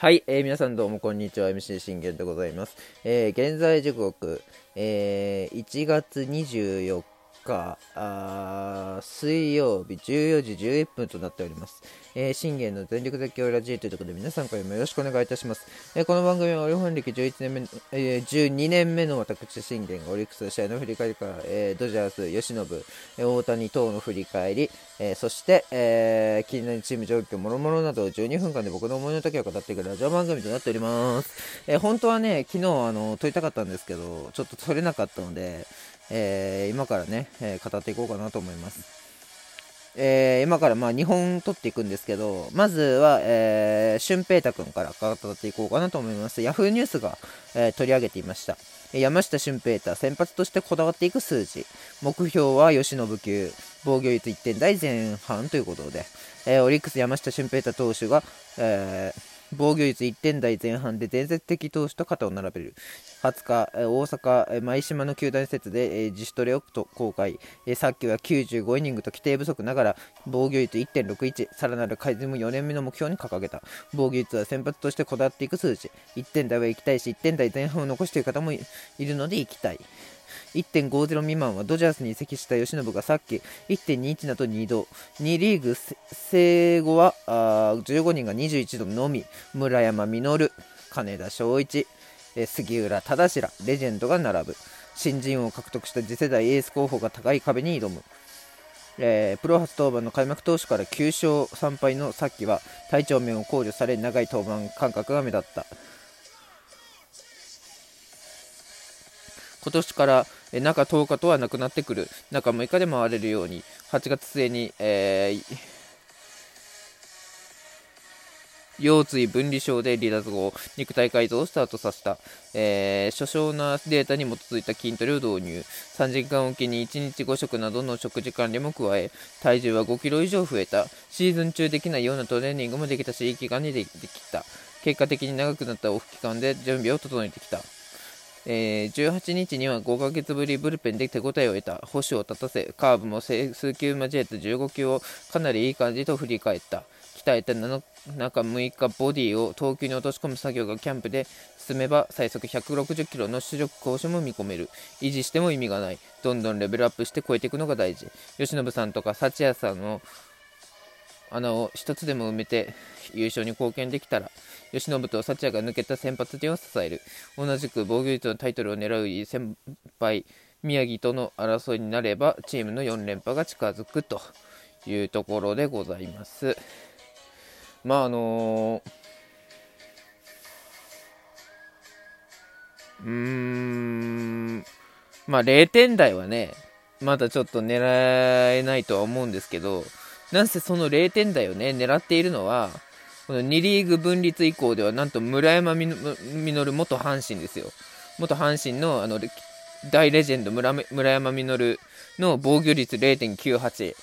はい、えー皆さんどうもこんにちは。MC 信玄でございます、えー現在時刻、えー1月24日あ水曜日14時11分となっております、えー信玄の全力絶叫ラジオということで皆さんからもよろしくお願いいたします、えーこの番組はオリオン歴11年目、えー12年目の私信玄がオリックスの試合の振り返りから、えードジャース吉信、えー大谷等の振り返り、えーそして、えー気になるチーム状況もろもろなどを12分間で僕の思いの丈を語っていくラジオ番組となっております、えー本当はね昨日あの撮りたかったんですけどちょっと撮れなかったので、えー今からね、えー語っていこうかなと思いますえー今からまあ2本撮っていくんですけど、まずは、えー、俊平太くんから語っていこうかなと思います。ヤフーニュースが、えー取り上げていました。山下俊平太、先発としてこだわっていく数字。目標は吉信級、防御率1点台前半ということで、えーオリックス山下俊平太投手が、えー防御率1点台前半で伝説的投手と肩を並べる20日、大阪、舞島の球団施設で、自主トレをと公開、さっきは95イニングと規定不足ながら防御率1.61さらなる改善も4年目の目標に掲げた。防御率は先発としてこだわっていく数字。1点台は行きたいし1点台前半を残している方もいるので行きたい。1.50未満はドジャースに移籍した吉信がさっき1.21など2度。2リーグ生後はあ15人が21度のみ。村山実金田正一。え杉浦忠白レジェンドが並ぶ。新人を獲得した次世代エース候補が高い壁に挑む。えープロ初登板の開幕投手から9勝3敗のさっきは体調面を考慮され長い登板間隔が目立った。今年から中10日とはなくなってくる。中6日で回れるように8月末に、えー腰椎分離症で離脱後肉体改造をスタートさせた、えー、諸少なデータに基づいた筋トレを導入。3時間おきに1日5食などの食事管理も加え体重は5キロ以上増えた。シーズン中できないようなトレーニングもできたしいい期間にできた。結果的に長くなったオフ期間で準備を整えてきた。えー18日には5ヶ月ぶりブルペンで手応えを得た。保守を立たせカーブも数球交えた15球をかなりいい感じと振り返った。鍛えた7中6日ボディを投球に落とし込む作業がキャンプで進めば最速160キロの出力更新も見込める。維持しても意味がない。どんどんレベルアップして超えていくのが大事。吉信さんとか幸也さんの穴を一つでも埋めて優勝に貢献できたら吉信と幸也が抜けた先発陣を支える。同じく防御率のタイトルを狙う先輩宮城との争いになればチームの4連覇が近づくというところでございます。まああのうーん。まあ0点台はねまだちょっと狙えないとは思うんですけどなんせその0点台をね狙っているのはこの2リーグ分立以降ではなんと村山実元阪神ですよ。元阪神のあの大レジェンド村村山実の防御率0.98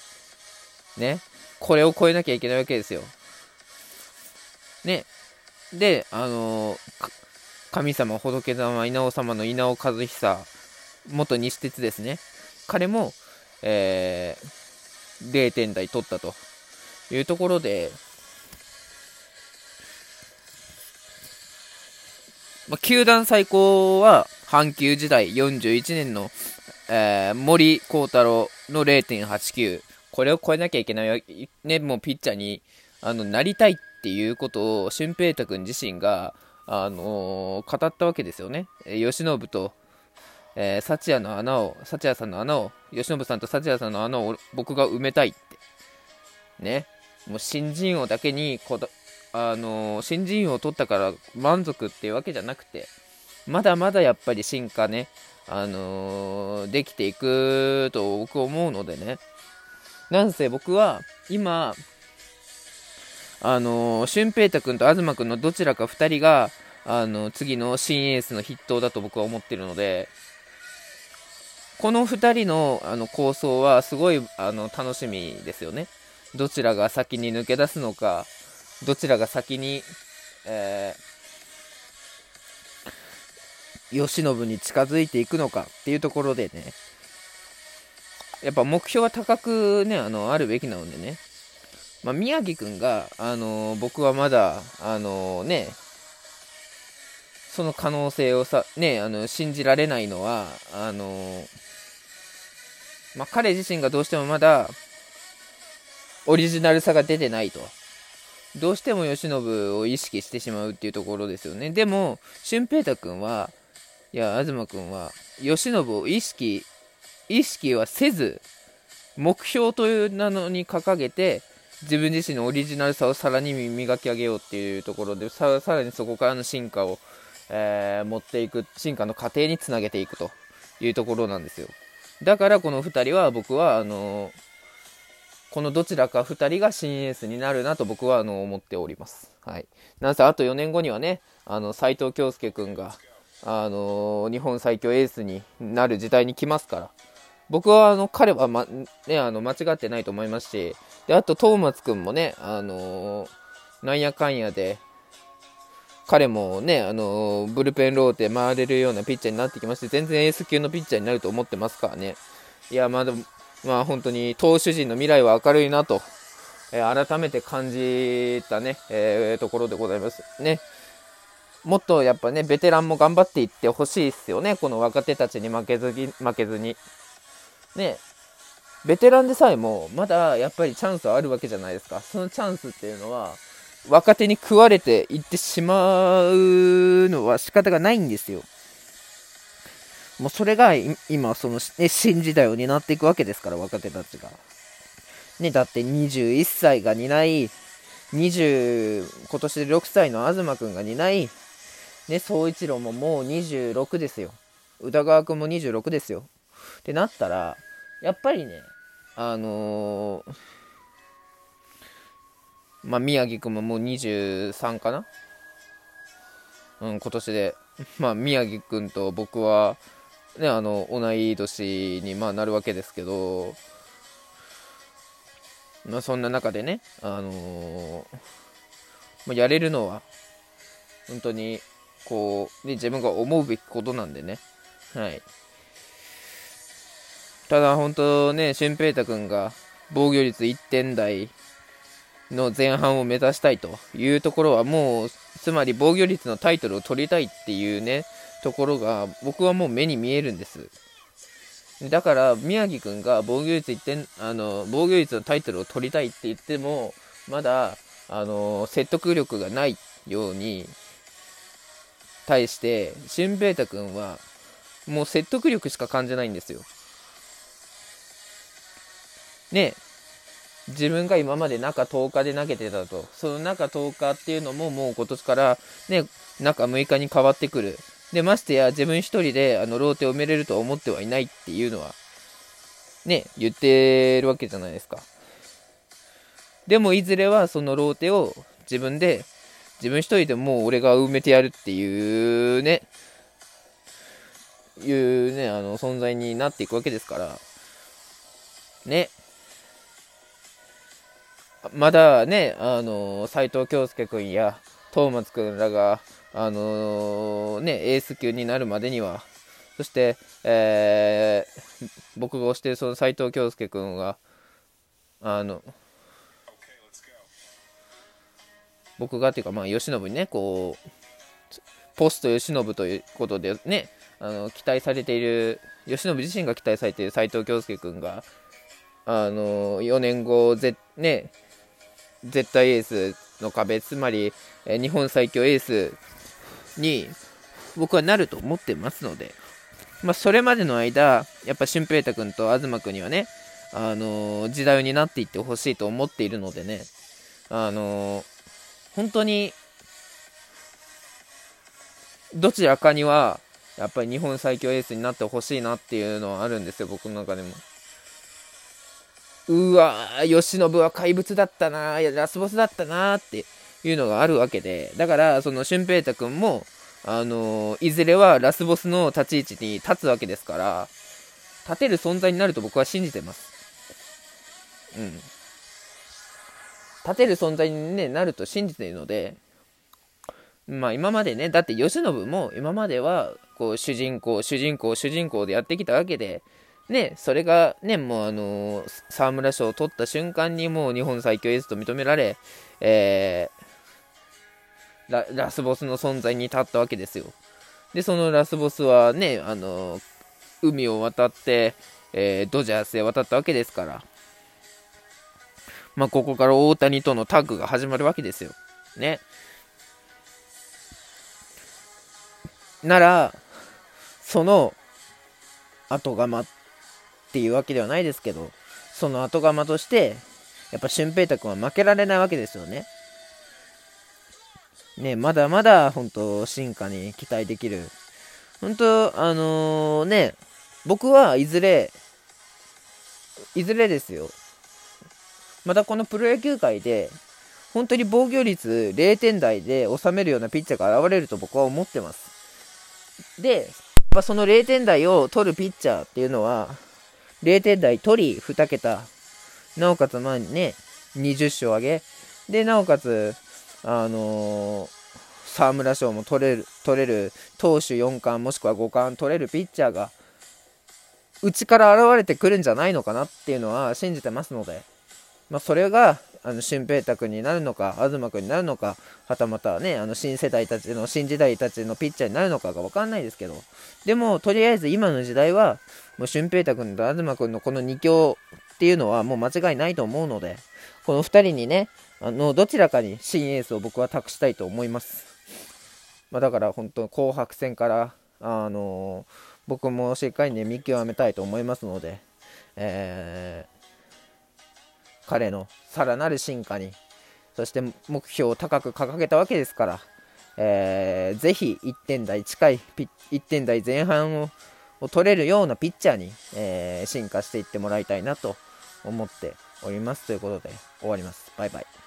ね。これを超えなきゃいけないわけですよ。ね。であの神様仏様稲尾様の稲尾和久元西鉄ですね。彼も、えー0点台取ったと。いうところで、まあ、球団最高は阪急時代41年の、えー森幸太郎の0.89これを超えなきゃいけないねもうピッチャーにあのなりたいっっていうことを俊平太君自身が、あのー語ったわけですよね慶喜とえー、幸也の穴を、幸也さんの穴を、吉信さんと幸也さんの穴を僕が埋めたいって。ね。もう新人王だけにこだ、あのー新人王を取ったから満足っていうわけじゃなくて、まだまだやっぱり進化ね、あのーできていくと僕思うのでね。なんせ僕は今、あの、俊平太君と東君のどちらか2人が、あの次の新エースの筆頭だと僕は思ってるので、この2人のあの構想はすごいあの楽しみですよね。どちらが先に抜け出すのか、どちらが先に、えー、慶喜に近づいていくのかっていうところでね、やっぱ目標は高くね、あの、あるべきなのでね。まあ、宮城くんが、あの僕はまだ、あのね、その可能性をさ、ね、あの信じられないのはあの、まあ、彼自身がどうしてもまだオリジナルさが出てないと。どうしても慶喜を意識してしまうっていうところですよね。でも、俊平太君は、いや、東君は、慶喜を意識、意識はせず、目標という名のに掲げて、自分自身のオリジナルさをさらに磨き上げようっていうところで、さらにそこからの進化を、えー、持っていく、進化の過程につなげていくというところなんですよ。だからこの2人は僕は、あのこのどちらか2人が新エースになるなと僕はあの思っております。はい。なんせあと4年後にはね、あの斉藤京介君が、あの日本最強エースになる時代に来ますから、僕はあの彼は、まね、あの間違ってないと思いますし、であと、トーマツ君もね、あのなんやかんやで、彼もね、あのブルペンローテ回れるようなピッチャーになってきまして、全然エース級のピッチャーになると思ってますからね。いや、まあでも、まあ本当に投手陣の未来は明るいなと、えー、改めて感じたね、えー、ところでございますね。もっとやっぱね、ベテランも頑張っていってほしいですよね。この若手たちに負けずに、負けずに。ね、ベテランでさえも、まだやっぱりチャンスはあるわけじゃないですか。そのチャンスっていうのは、若手に食われていってしまうのは仕方がないんですよ。もうそれが今、その、ね、新時代を担っていくわけですから、若手たちが。ね、だって21歳が担い、20、今年で6歳の東くんが担い、ね、総一郎ももう26ですよ。宇田川くんも26ですよ。ってなったら、やっぱりね、あのー、まあ、宮城くんももう23かな？うん、今年で。まあ、宮城くんと僕は、ね、あの同い年にまあなるわけですけど、まあ、そんな中でね、あのー、まあ、やれるのは本当にこう、ね、自分が思うべきことなんでね、はい、ただ本当ね、俊平太君が防御率1点台の前半を目指したいというところはもうつまり防御率のタイトルを取りたいっていうねところが僕はもう目に見えるんです。だから宮城君が防御率1点あの防御率のタイトルを取りたいって言ってもまだあの説得力がないように対して俊平太君はもう説得力しか感じないんですよ。ね自分が今まで中10日で投げてたとその中10日っていうのももう今年からね中6日に変わってくるで、ましてや自分一人であのローテを埋めれるとは思ってはいないっていうのは、ね、言ってるわけじゃないですか。でも、いずれはそのローテを自分で、自分一人でもう俺が埋めてやるっていうね、いうね、あの、存在になっていくわけですから、ね。まだね、あの、斎藤京介君や、トーマツ君らが、あのー、ね、エース級になるまでには、そして、えー、僕が推しているその斉藤京介君が、あの、僕がっていうか、まあ、慶喜にね、こう、ポスト慶喜ということでね、あの期待されている、慶喜自身が期待されている斉藤京介君が、あの4年後、ぜね、絶対エースの壁、つまり、え日本最強エースに僕はなると思ってますので、まあ、それまでの間、やっぱ俊平太君と東君にはね、あのー、時代になっていってほしいと思っているのでね、あのー、本当に、どちらかには、やっぱり日本最強エースになってほしいなっていうのはあるんですよ、僕の中でも。うわー、慶喜は怪物だったな、いや、ラスボスだったなっていうのがあるわけで、だから、その俊平太君も、あのいずれはラスボスの立ち位置に立つわけですから、立てる存在になると僕は信じてます。うん。立てる存在に、ね、なると信じているので、まあ今までね、だって慶喜も今までは、こう主人公、主人公、主人公でやってきたわけで、ね、それがね、もうあのー、沢村賞を取った瞬間にもう日本最強エースと認められ、えー、ララスボスの存在に立ったわけですよ。で、そのラスボスはね、あの、海を渡って、えー、ドジャースへ渡ったわけですから、まあ、ここから大谷とのタッグが始まるわけですよ。ね。なら、その後釜っていうわけではないですけど、その後釜として、やっぱ俊平太君は負けられないわけですよね。ね、まだまだ本当進化に期待できる。本当あのー、ね、僕はいずれ、いずれですよ。またこのプロ野球界で、本当に防御率0点台で収めるようなピッチャーが現れると僕は思ってます。で、やっぱその0点台を取るピッチャーっていうのは、0点台取り2桁、なおかつまあね、20勝上げ、で、なおかつ、あのー、沢村賞も取れる、取れる、投手4冠もしくは5冠取れるピッチャーが、うちから現れてくるんじゃないのかなっていうのは信じてますので、まあ、それが、あの、俊平太君になるのか、東君になるのか、はたまたね、あの、新世代たちの、新時代たちのピッチャーになるのかがわかんないですけど、でも、とりあえず今の時代は、もう俊平太君と東君のこの2強っていうのはもう間違いないと思うので、この2人にね、あの、どちらかに新エースを僕は託したいと思います。まあ、だから本当、紅白戦から、あのー、僕もしっかりね、見極めたいと思いますので、えー彼のさらなる進化に、そして目標を高く掲げたわけですから、えー、ぜひ1点台近い、1点台前半をを取れるようなピッチャーに、えー、進化していってもらいたいなと思っております。ということで終わります。バイバイ。